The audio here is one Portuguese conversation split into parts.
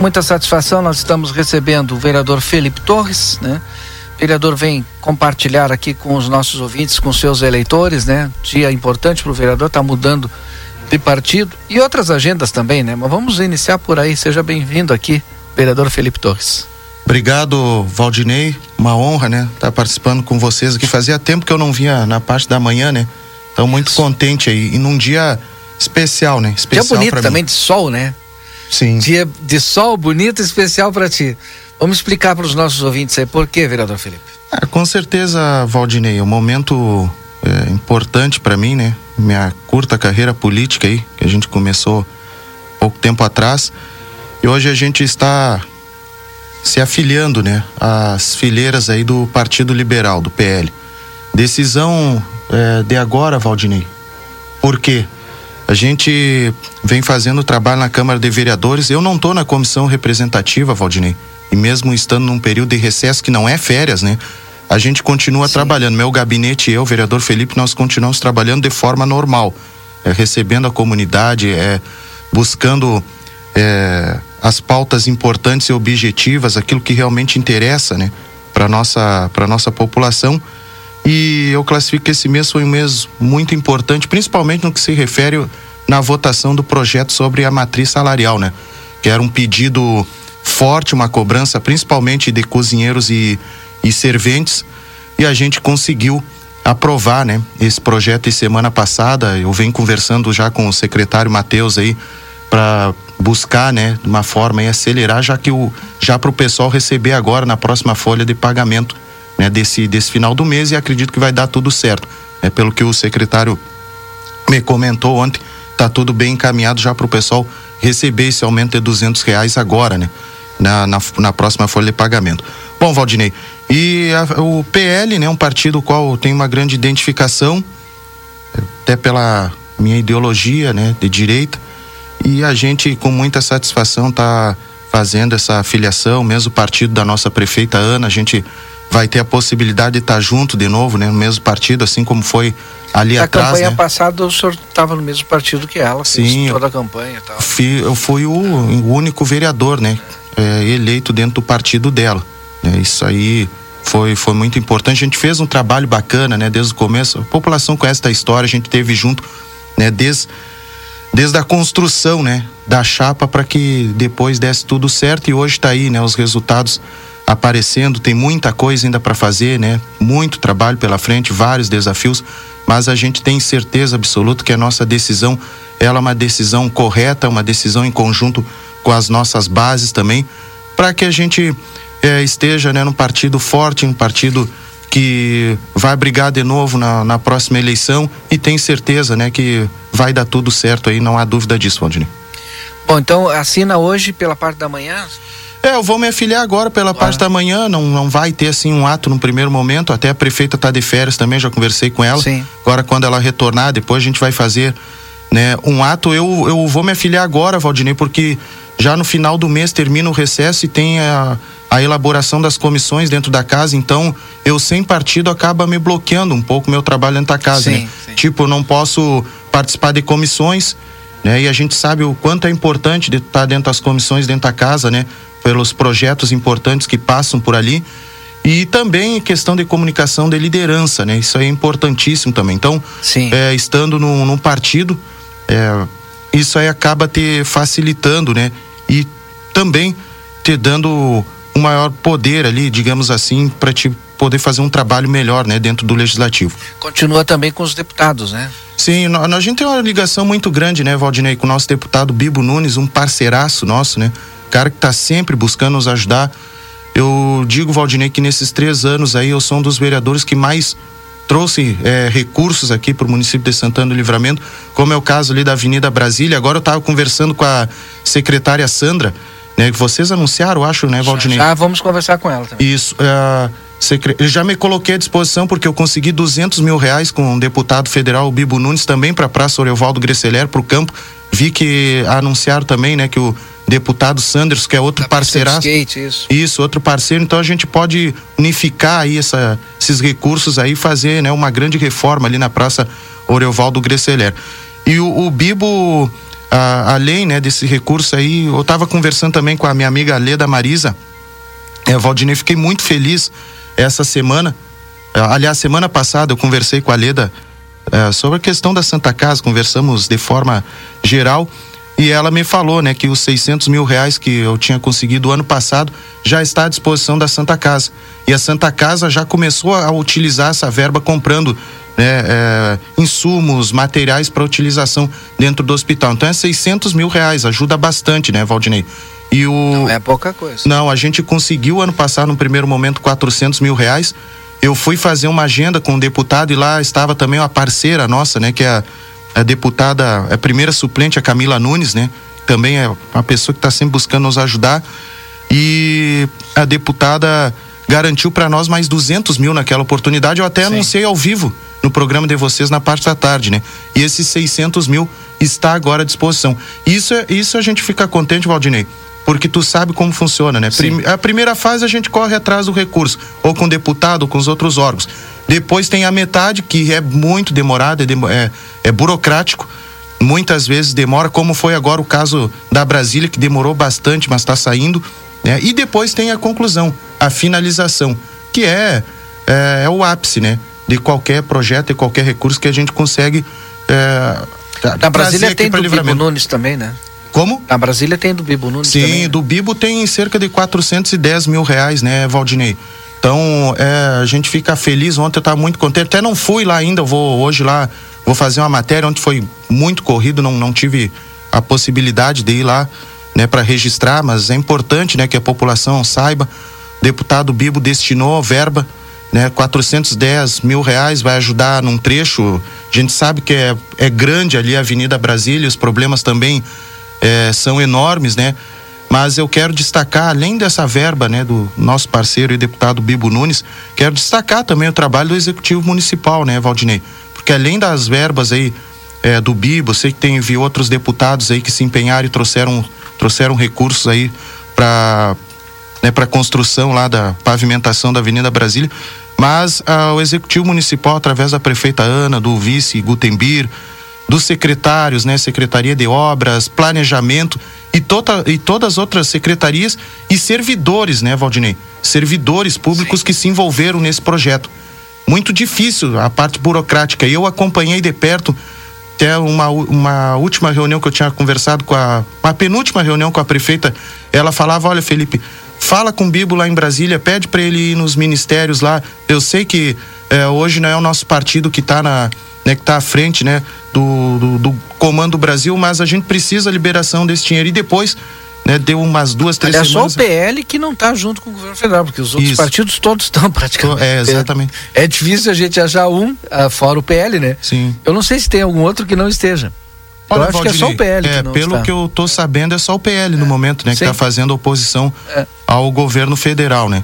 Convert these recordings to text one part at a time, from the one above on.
muita satisfação, nós estamos recebendo o vereador Felipe Torres, né? O vereador vem compartilhar aqui com os nossos ouvintes, com seus eleitores, né? Dia importante para o vereador, está mudando de partido e outras agendas também, né? Mas vamos iniciar por aí. Seja bem-vindo aqui, vereador Felipe Torres. Obrigado, Valdinei. Uma honra, né? Estar tá participando com vocês aqui. Fazia tempo que eu não vinha na parte da manhã, né? Então, muito Isso. contente aí. E num dia especial, né? Especial dia bonito também, de sol, né? Sim. Dia de sol bonito e especial para ti. Vamos explicar para os nossos ouvintes aí por quê, vereador Felipe? Ah, com certeza, Valdinei. Um momento é, importante para mim, né? Minha curta carreira política aí, que a gente começou pouco tempo atrás. E hoje a gente está se afiliando, né? Às fileiras aí do Partido Liberal, do PL. Decisão é, de agora, Valdinei. Por quê? A gente vem fazendo trabalho na Câmara de Vereadores. Eu não estou na comissão representativa, Valdinei. E mesmo estando num período de recesso que não é férias, né? A gente continua Sim. trabalhando. Meu gabinete e eu, vereador Felipe, nós continuamos trabalhando de forma normal. É, recebendo a comunidade, é, buscando é, as pautas importantes e objetivas, aquilo que realmente interessa, né? Para nossa, para nossa população e eu classifico que esse mês foi um mês muito importante, principalmente no que se refere na votação do projeto sobre a matriz salarial, né? Que era um pedido forte, uma cobrança principalmente de cozinheiros e, e serventes, e a gente conseguiu aprovar, né, esse projeto. E semana passada eu venho conversando já com o secretário Matheus aí para buscar, né, de uma forma e acelerar já que o já para o pessoal receber agora na próxima folha de pagamento né, desse, desse final do mês e acredito que vai dar tudo certo. É, pelo que o secretário me comentou ontem, tá tudo bem encaminhado já para o pessoal receber esse aumento de duzentos reais agora, né? Na, na, na, próxima folha de pagamento. Bom, Valdinei, e a, o PL, né, um partido qual tem uma grande identificação, até pela minha ideologia, né, de direita, e a gente com muita satisfação tá fazendo essa filiação, mesmo partido da nossa prefeita Ana, a gente vai ter a possibilidade de estar junto de novo, né, no mesmo partido, assim como foi ali Na atrás. Na campanha né? passada o senhor estava no mesmo partido que ela, Sim, toda a campanha e tal. Fui, eu fui o, o único vereador, né, é, eleito dentro do partido dela. Né, isso aí foi, foi muito importante. A gente fez um trabalho bacana, né, desde o começo. A população conhece a história, a gente teve junto, né, desde desde a construção, né, da chapa para que depois desse tudo certo e hoje está aí, né, os resultados aparecendo, tem muita coisa ainda para fazer, né? Muito trabalho pela frente, vários desafios, mas a gente tem certeza absoluta que a nossa decisão, ela é uma decisão correta, uma decisão em conjunto com as nossas bases também, para que a gente é, esteja, né, num partido forte, um partido que vai brigar de novo na, na próxima eleição e tem certeza, né, que vai dar tudo certo aí, não há dúvida disso, Valdinei. Bom, então assina hoje pela parte da manhã? É, eu vou me afiliar agora pela claro. parte da manhã, não, não vai ter assim um ato no primeiro momento, até a prefeita tá de férias também, já conversei com ela. Sim. Agora quando ela retornar, depois a gente vai fazer, né, um ato. Eu eu vou me afiliar agora, Valdinei, porque já no final do mês termina o recesso e tem a, a elaboração das comissões dentro da casa, então eu sem partido acaba me bloqueando um pouco meu trabalho dentro da casa, sim, né? Sim. Tipo, eu não posso participar de comissões, né? E a gente sabe o quanto é importante de estar dentro das comissões dentro da casa, né? pelos projetos importantes que passam por ali e também questão de comunicação de liderança, né? Isso é importantíssimo também. Então, é, estando num, num partido, é, isso aí acaba te facilitando, né? E também te dando um maior poder ali, digamos assim, para te poder fazer um trabalho melhor, né, dentro do legislativo. Continua também com os deputados, né? Sim, a gente tem uma ligação muito grande, né, Valdinei, com o nosso deputado Bibo Nunes, um parceiraço nosso, né? cara que está sempre buscando nos ajudar. Eu digo, Valdinei, que nesses três anos aí eu sou um dos vereadores que mais trouxe é, recursos aqui para o município de Santana do Livramento, como é o caso ali da Avenida Brasília. Agora eu estava conversando com a secretária Sandra, né? Que vocês anunciaram, acho, né, Valdinei? Já, já vamos conversar com ela também. Isso. Uh, eu já me coloquei à disposição porque eu consegui 200 mil reais com o deputado federal Bibo Nunes também para a Praça Orevaldo Gresseler para o campo. Vi que anunciaram também, né, que o deputado Sanders, que é outro parceiro. isso. Isso, outro parceiro. Então a gente pode unificar aí essa, esses recursos aí fazer, né, uma grande reforma ali na Praça Orevaldo Gresseler. E o, o Bibo a, além né, desse recurso aí, eu estava conversando também com a minha amiga Leda Marisa, é, Valdinei, fiquei muito feliz essa semana. É, aliás, semana passada eu conversei com a Leda é, sobre a questão da Santa Casa, conversamos de forma geral e ela me falou, né, que os 600 mil reais que eu tinha conseguido ano passado já está à disposição da Santa Casa. E a Santa Casa já começou a utilizar essa verba comprando né, é, insumos, materiais para utilização dentro do hospital. Então é 600 mil reais, ajuda bastante, né, Valdinei? E o... Não é pouca coisa. Não, a gente conseguiu ano passado, no primeiro momento, 400 mil reais. Eu fui fazer uma agenda com um deputado e lá estava também uma parceira nossa, né, que é a, a deputada, a primeira suplente, a Camila Nunes, né? Também é uma pessoa que está sempre buscando nos ajudar. E a deputada garantiu para nós mais 200 mil naquela oportunidade. Eu até Sim. anunciei ao vivo no programa de vocês na parte da tarde, né? E esses 600 mil está agora à disposição. Isso, é, isso a gente fica contente, Valdinei, porque tu sabe como funciona, né? Sim. A primeira fase a gente corre atrás do recurso, ou com o deputado, ou com os outros órgãos. Depois tem a metade, que é muito demorada, é, é, é burocrático, muitas vezes demora, como foi agora o caso da Brasília, que demorou bastante, mas está saindo. Né? E depois tem a conclusão, a finalização, que é, é, é o ápice, né? de qualquer projeto e qualquer recurso que a gente consegue. É, Na Brasília tem do Nunes também, né? Como? Na Brasília tem do Bibo Nunes Sim, também. Sim, do Bibo tem cerca de 410 mil reais, né, Valdinei? Então, é, a gente fica feliz. Ontem eu estava muito contente. Até não fui lá ainda, vou hoje lá, vou fazer uma matéria. Ontem foi muito corrido, não, não tive a possibilidade de ir lá, né, para registrar, mas é importante, né, que a população saiba. O deputado Bibo destinou verba né? 410 mil reais vai ajudar num trecho. A gente sabe que é, é grande ali a Avenida Brasília, os problemas também é, são enormes, né? Mas eu quero destacar, além dessa verba, né, do nosso parceiro e deputado Bibo Nunes, quero destacar também o trabalho do Executivo Municipal, né, Valdinei? Porque além das verbas aí é, do Bibo, sei que tem vi outros deputados aí que se empenharam e trouxeram, trouxeram recursos aí para né, para construção lá da pavimentação da Avenida Brasília, mas ah, o executivo municipal através da prefeita Ana, do vice Gutenbir, dos secretários, né, Secretaria de Obras, Planejamento e, toda, e todas as outras secretarias e servidores, né, Valdinei? Servidores públicos Sim. que se envolveram nesse projeto. Muito difícil a parte burocrática. E eu acompanhei de perto até uma, uma última reunião que eu tinha conversado com a. Uma penúltima reunião com a prefeita. Ela falava: olha, Felipe, fala com o Bibo lá em Brasília, pede para ele ir nos ministérios lá. Eu sei que é, hoje não é o nosso partido que está na, né, que tá à frente, né, do, do, do comando Brasil, mas a gente precisa a liberação desse dinheiro e depois né, deu umas duas, três Aliás, semanas. só o PL que não está junto com o governo federal, porque os outros Isso. partidos todos estão praticamente. É, exatamente. É, é difícil a gente achar um, uh, fora o PL, né? Sim. Eu não sei se tem algum outro que não esteja. Olha, eu acho que é só o PL. É, pelo está. que eu tô sabendo, é só o PL é. no momento, né? Que está fazendo oposição é. ao governo federal, né?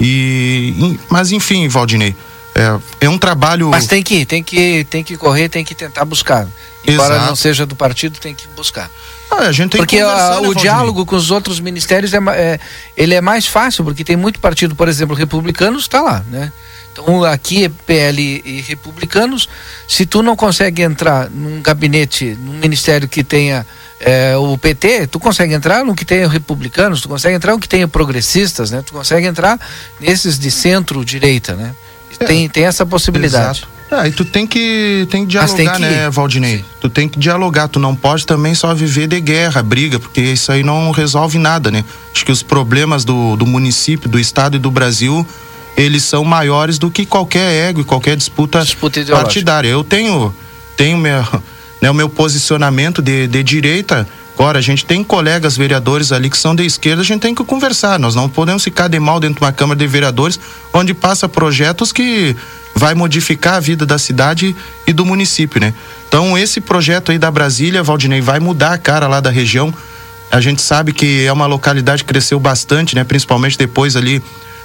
E, mas enfim, Valdinei, é, é um trabalho. Mas tem que, tem que, tem que correr, tem que tentar buscar. Embora Exato. não seja do partido, tem que buscar. Ah, a gente tem porque que a, né, o diálogo com os outros ministérios é, é, ele é mais fácil, porque tem muito partido, por exemplo, republicanos está lá, né? Então aqui é PL e republicanos. Se tu não consegue entrar num gabinete, num ministério que tenha é, o PT, tu consegue entrar no que tenha republicanos, tu consegue entrar no que tenha progressistas, né? Tu consegue entrar nesses de centro-direita, né? É, tem, tem essa possibilidade. Exato. Ah, e tu tem que, tem que dialogar, tem que... né, Valdinei? Sim. Tu tem que dialogar, tu não pode também só viver de guerra, briga, porque isso aí não resolve nada, né? Acho que os problemas do, do município, do estado e do Brasil eles são maiores do que qualquer ego e qualquer disputa, disputa partidária. Eu tenho, tenho meu, né, o meu posicionamento de, de direita. Agora, a gente tem colegas vereadores ali que são de esquerda, a gente tem que conversar. Nós não podemos ficar de mal dentro de uma Câmara de Vereadores onde passa projetos que vai modificar a vida da cidade e do município, né? Então, esse projeto aí da Brasília, Valdinei, vai mudar a cara lá da região. A gente sabe que é uma localidade que cresceu bastante, né? Principalmente depois ali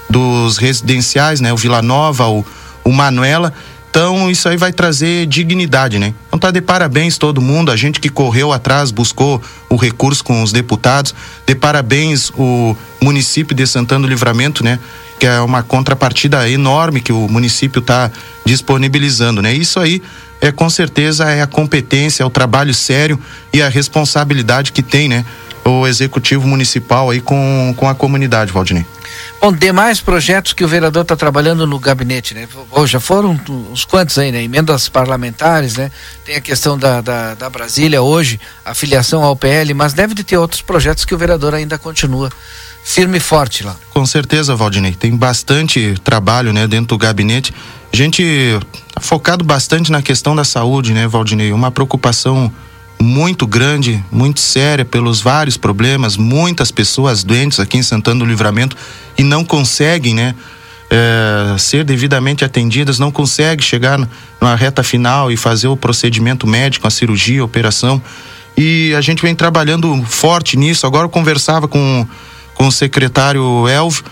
dos residenciais, né? O Vila Nova, o, o Manuela. Então, isso aí vai trazer dignidade, né? Então, tá de parabéns todo mundo, a gente que correu atrás, buscou o recurso com os deputados. De parabéns o município de Santana do Livramento, né? Que é uma contrapartida enorme que o município está disponibilizando, né? Isso aí é com certeza é a competência, é o trabalho sério e a responsabilidade que tem, né? O executivo municipal aí com, com a comunidade, Valdinei. Bom, demais projetos que o vereador está trabalhando no gabinete, né? Já foram uns quantos aí, né? Emendas parlamentares, né? Tem a questão da, da, da Brasília hoje, a filiação ao PL, mas deve de ter outros projetos que o vereador ainda continua firme e forte lá. Com certeza, Valdinei. Tem bastante trabalho, né, dentro do gabinete. A gente tá focado bastante na questão da saúde, né, Valdinei? Uma preocupação muito grande, muito séria pelos vários problemas, muitas pessoas doentes aqui em Santana do Livramento e não conseguem, né, é, ser devidamente atendidas, não conseguem chegar na reta final e fazer o procedimento médico, a cirurgia, a operação. E a gente vem trabalhando forte nisso. Agora eu conversava com com o secretário Elvio.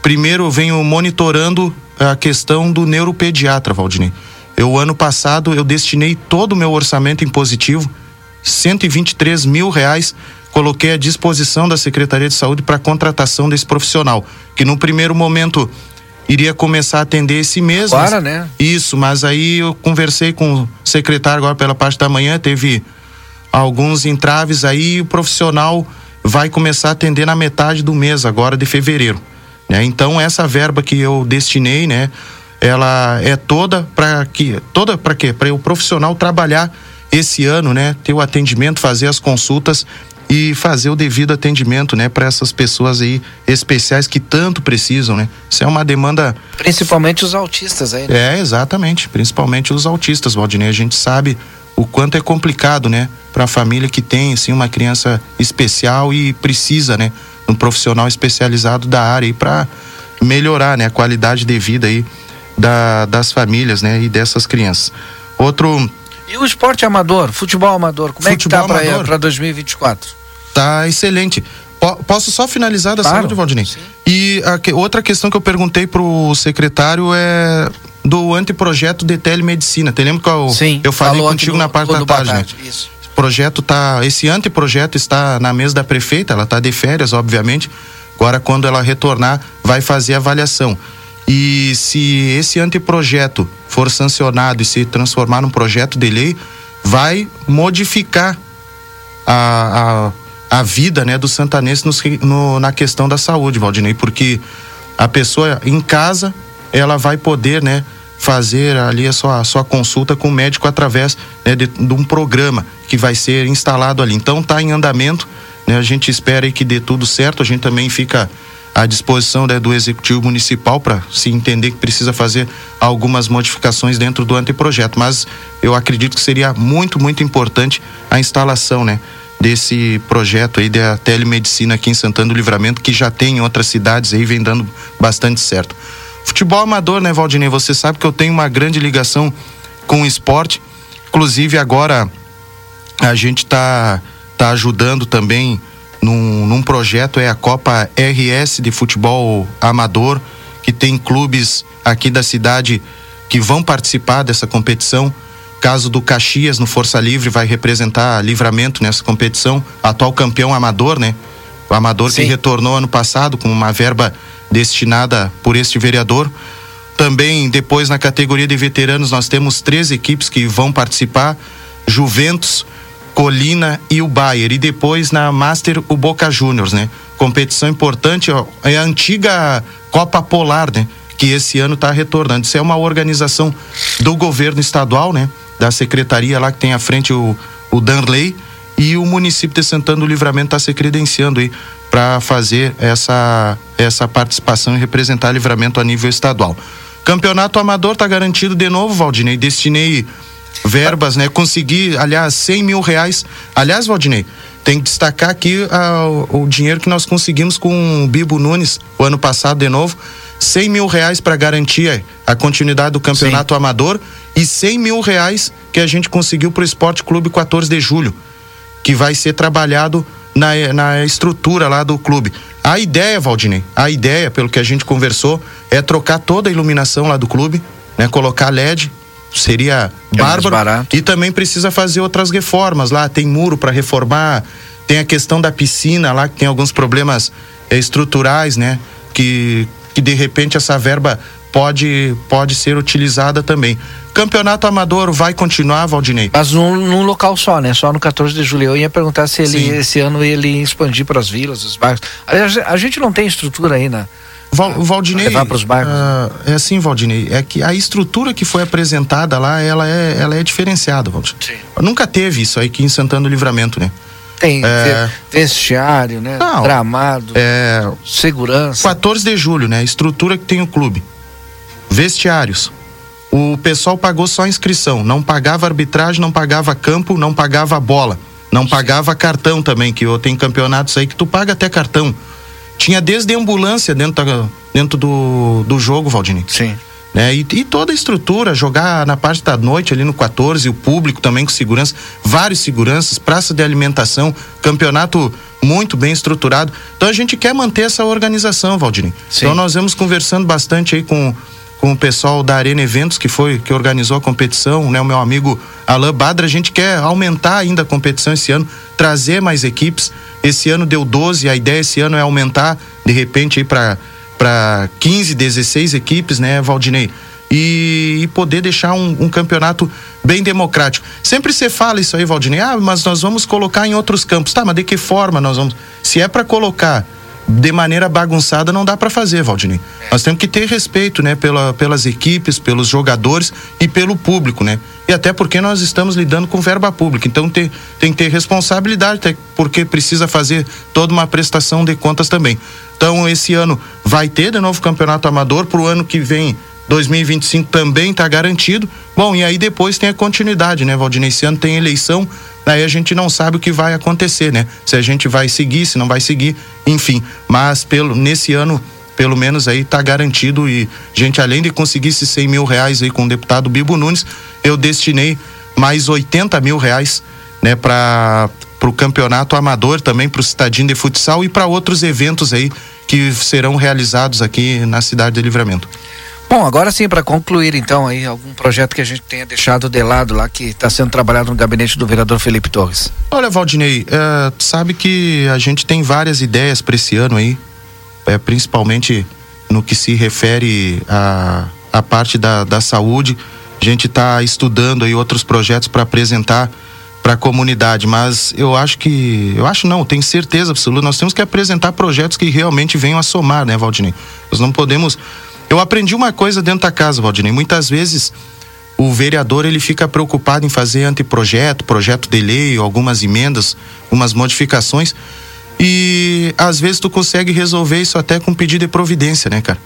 Primeiro, venho monitorando a questão do neuropediatra, Valdinei. Eu, ano passado, eu destinei todo o meu orçamento impositivo, 123 mil reais, coloquei à disposição da Secretaria de Saúde para contratação desse profissional, que no primeiro momento iria começar a atender esse mês. Agora, né? Isso, mas aí eu conversei com o secretário agora pela parte da manhã, teve alguns entraves aí, o profissional vai começar a atender na metade do mês agora de fevereiro. Né? Então essa verba que eu destinei, né, ela é toda para que toda para quê? Para o profissional trabalhar esse ano, né, ter o atendimento, fazer as consultas e fazer o devido atendimento, né, para essas pessoas aí especiais que tanto precisam, né? Isso é uma demanda principalmente os autistas aí. Né? É, exatamente, principalmente os autistas, Valdinei, a gente sabe o quanto é complicado, né, para a família que tem assim uma criança especial e precisa, né, um profissional especializado da área aí para melhorar, né, a qualidade de vida aí da, das famílias, né, e dessas crianças. Outro E o esporte amador, futebol amador, como futebol é que tá para 2024? Tá excelente. Posso só finalizar da claro, saúde, Valdinei? Sim. E a, outra questão que eu perguntei pro secretário é do anteprojeto de telemedicina. Te lembra que eu, Sim, eu falei contigo no, na parte da tarde, né? Isso. O projeto tá, esse anteprojeto está na mesa da prefeita, ela está de férias, obviamente. Agora, quando ela retornar, vai fazer avaliação. E se esse anteprojeto for sancionado e se transformar num projeto de lei, vai modificar a, a, a vida né, do santanense no, no, na questão da saúde, Valdinei, porque a pessoa em casa ela vai poder, né, fazer ali a sua, a sua consulta com o médico através né, de, de, um programa que vai ser instalado ali. Então está em andamento, né, a gente espera que dê tudo certo, a gente também fica à disposição né, do executivo municipal para se entender que precisa fazer algumas modificações dentro do anteprojeto, mas eu acredito que seria muito, muito importante a instalação, né? desse projeto aí da telemedicina aqui em Santana do Livramento, que já tem em outras cidades aí, vem dando bastante certo. Futebol amador, né, Valdinei? Você sabe que eu tenho uma grande ligação com o esporte. Inclusive, agora a gente está tá ajudando também num, num projeto, é a Copa RS de Futebol Amador, que tem clubes aqui da cidade que vão participar dessa competição. Caso do Caxias no Força Livre vai representar livramento nessa competição, atual campeão amador, né? O amador Sim. que retornou ano passado com uma verba destinada por este vereador. Também depois na categoria de veteranos nós temos três equipes que vão participar: Juventus, Colina e o Bayer. E depois na Master o Boca Juniors, né? Competição importante, ó, é a antiga Copa Polar, né? Que esse ano está retornando. Isso é uma organização do governo estadual, né? Da secretaria lá que tem à frente o, o Danley e o município de Santana do Livramento está se credenciando aí para fazer essa, essa participação e representar livramento a nível estadual. Campeonato amador está garantido de novo, Valdinei. Destinei verbas, né? Consegui, aliás, 100 mil reais. Aliás, Valdinei, tem que destacar aqui ah, o, o dinheiro que nós conseguimos com o Bibo Nunes o ano passado de novo. 100 mil reais para garantir a continuidade do campeonato Sim. amador e 100 mil reais que a gente conseguiu para o Esporte Clube 14 de julho, que vai ser trabalhado na, na estrutura lá do clube. A ideia, Valdinei, a ideia, pelo que a gente conversou, é trocar toda a iluminação lá do clube, né? Colocar LED, seria é bárbaro. E também precisa fazer outras reformas lá, tem muro para reformar, tem a questão da piscina lá que tem alguns problemas é, estruturais, né? Que que de repente essa verba pode, pode ser utilizada também. Campeonato amador vai continuar, Valdinei? Mas num, num, local só, né? Só no 14 de julho. Eu ia perguntar se ele, esse ano ele ia expandir para as vilas, os bairros. A, a, gente não tem estrutura aí na. Val, Valdinei, levar para os bairros. Uh, é assim, Valdinei, é que a estrutura que foi apresentada lá, ela é, ela é diferenciada, Valdinei. Sim. Nunca teve isso aí aqui em Santana do Livramento, né? Tem é... vestiário, né? Não, Gramado, é... segurança. 14 de julho, né? A estrutura que tem o clube. Vestiários, o pessoal pagou só a inscrição, não pagava arbitragem, não pagava campo, não pagava bola, não pagava cartão também, que tem campeonatos aí que tu paga até cartão. Tinha desde ambulância dentro, da, dentro do, do jogo, Valdini. Sim. Né? E, e, toda a estrutura, jogar na parte da noite ali no 14, o público também com segurança, vários seguranças, praça de alimentação, campeonato muito bem estruturado. Então a gente quer manter essa organização, Valdini. Então nós vamos conversando bastante aí com com o pessoal da Arena Eventos, que foi que organizou a competição, né? O meu amigo Alain Badra, a gente quer aumentar ainda a competição esse ano, trazer mais equipes. Esse ano deu 12, a ideia esse ano é aumentar, de repente, aí para para 15, 16 equipes, né, Valdinei? E, e poder deixar um, um, campeonato bem democrático. Sempre você fala isso aí, Valdinei, ah, mas nós vamos colocar em outros campos. Tá, mas de que forma nós vamos? Se é para colocar de maneira bagunçada não dá para fazer, Valdinei. Nós temos que ter respeito, né, pela, pelas equipes, pelos jogadores e pelo público, né? E até porque nós estamos lidando com verba pública, então tem, tem que ter responsabilidade, porque precisa fazer toda uma prestação de contas também. Então esse ano vai ter de novo campeonato amador para o ano que vem 2025 também está garantido. Bom, e aí depois tem a continuidade, né, Valdinei? Esse ano tem eleição, aí a gente não sabe o que vai acontecer, né? Se a gente vai seguir, se não vai seguir, enfim. Mas pelo nesse ano, pelo menos aí tá garantido e gente além de conseguir esses 100 mil reais aí com o deputado Bibo Nunes, eu destinei mais 80 mil reais, né, para o campeonato amador também para o Citadinho de Futsal e para outros eventos aí que serão realizados aqui na cidade de Livramento. Bom, agora sim, para concluir então aí, algum projeto que a gente tenha deixado de lado lá, que está sendo trabalhado no gabinete do vereador Felipe Torres. Olha, Valdinei, é, sabe que a gente tem várias ideias para esse ano aí, é, principalmente no que se refere à a, a, parte da, da saúde. A gente está estudando aí outros projetos para apresentar para a comunidade, mas eu acho que, eu acho não, tenho certeza absoluta, nós temos que apresentar projetos que realmente venham a somar, né, Valdinei? Nós não podemos eu aprendi uma coisa dentro da casa, Valdinei. Muitas vezes o vereador ele fica preocupado em fazer anteprojeto, projeto de lei, algumas emendas, algumas modificações. E às vezes tu consegue resolver isso até com pedido de providência, né, cara?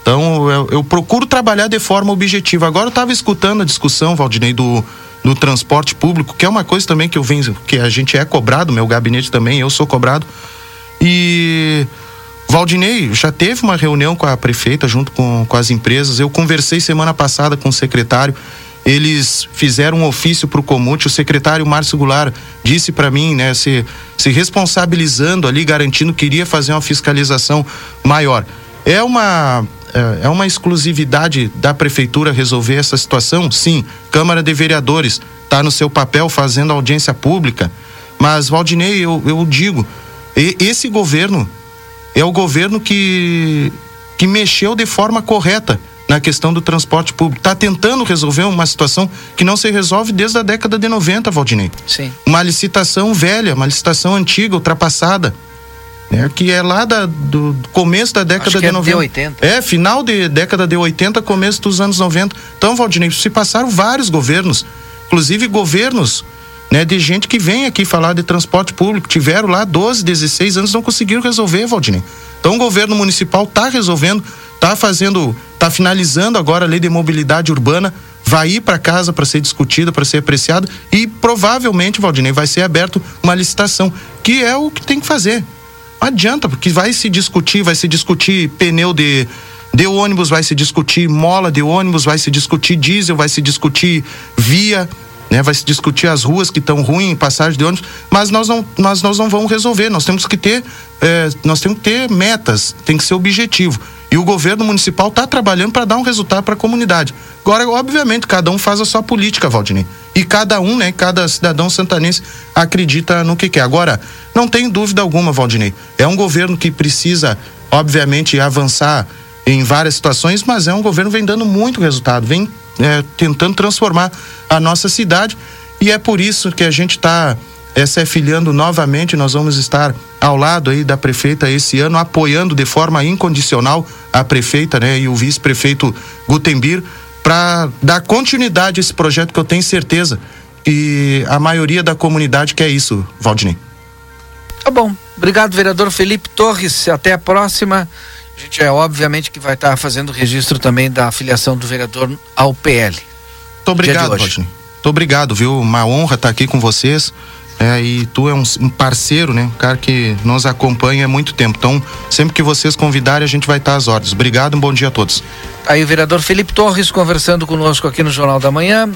Então eu, eu procuro trabalhar de forma objetiva. Agora eu estava escutando a discussão, Valdinei, do, do transporte público, que é uma coisa também que eu venho, que a gente é cobrado, meu gabinete também, eu sou cobrado. E Valdinei já teve uma reunião com a prefeita junto com, com as empresas. Eu conversei semana passada com o secretário. Eles fizeram um ofício para o Comute. O secretário Márcio Goulart disse para mim, né, se, se responsabilizando ali, garantindo que iria fazer uma fiscalização maior. É uma é, é uma exclusividade da prefeitura resolver essa situação? Sim. Câmara de Vereadores está no seu papel fazendo audiência pública. Mas, Valdinei, eu, eu digo, esse governo é o governo que, que mexeu de forma correta na questão do transporte público. Está tentando resolver uma situação que não se resolve desde a década de 90, Valdinei. Sim. Uma licitação velha, uma licitação antiga, ultrapassada. Né, que é lá da, do começo da década Acho de é 90. De 80. É, final de década de 80, começo dos anos 90. Então, Valdinei, se passaram vários governos, inclusive governos né, de gente que vem aqui falar de transporte público. Tiveram lá 12, 16 anos, não conseguiram resolver, Valdinei. Então o governo municipal está resolvendo, está fazendo, está finalizando agora a lei de mobilidade urbana, vai ir para casa para ser discutida, para ser apreciada e provavelmente, Valdinei, vai ser aberto uma licitação, que é o que tem que fazer. Não adianta, porque vai se discutir, vai se discutir pneu de de ônibus, vai se discutir mola de ônibus, vai se discutir diesel, vai se discutir via, né? Vai se discutir as ruas que estão ruins, passagem de ônibus, mas nós não, mas nós não vamos resolver. Nós temos que ter, é, nós temos que ter metas, tem que ser objetivo. E o governo municipal está trabalhando para dar um resultado para a comunidade. Agora, obviamente, cada um faz a sua política, Valdinei. E cada um, né, cada cidadão santanense acredita no que quer. Agora, não tem dúvida alguma, Valdinei. É um governo que precisa, obviamente, avançar em várias situações, mas é um governo que vem dando muito resultado, vem é, tentando transformar a nossa cidade e é por isso que a gente está é, se afiliando novamente. Nós vamos estar ao lado aí da prefeita esse ano, apoiando de forma incondicional a prefeita né, e o vice-prefeito Gutenbir para dar continuidade a esse projeto que eu tenho certeza e a maioria da comunidade quer isso, Valdinei. Tá bom. Obrigado, vereador Felipe Torres. Até a próxima. A gente é obviamente que vai estar tá fazendo registro também da afiliação do vereador ao PL. Muito obrigado, Valdinei. Muito obrigado, viu? Uma honra estar aqui com vocês. É, e tu é um, um, parceiro, né? Um cara que nos acompanha há muito tempo. Então, sempre que vocês convidarem, a gente vai estar às ordens. Obrigado, um bom dia a todos. Aí o vereador Felipe Torres conversando conosco aqui no Jornal da Manhã.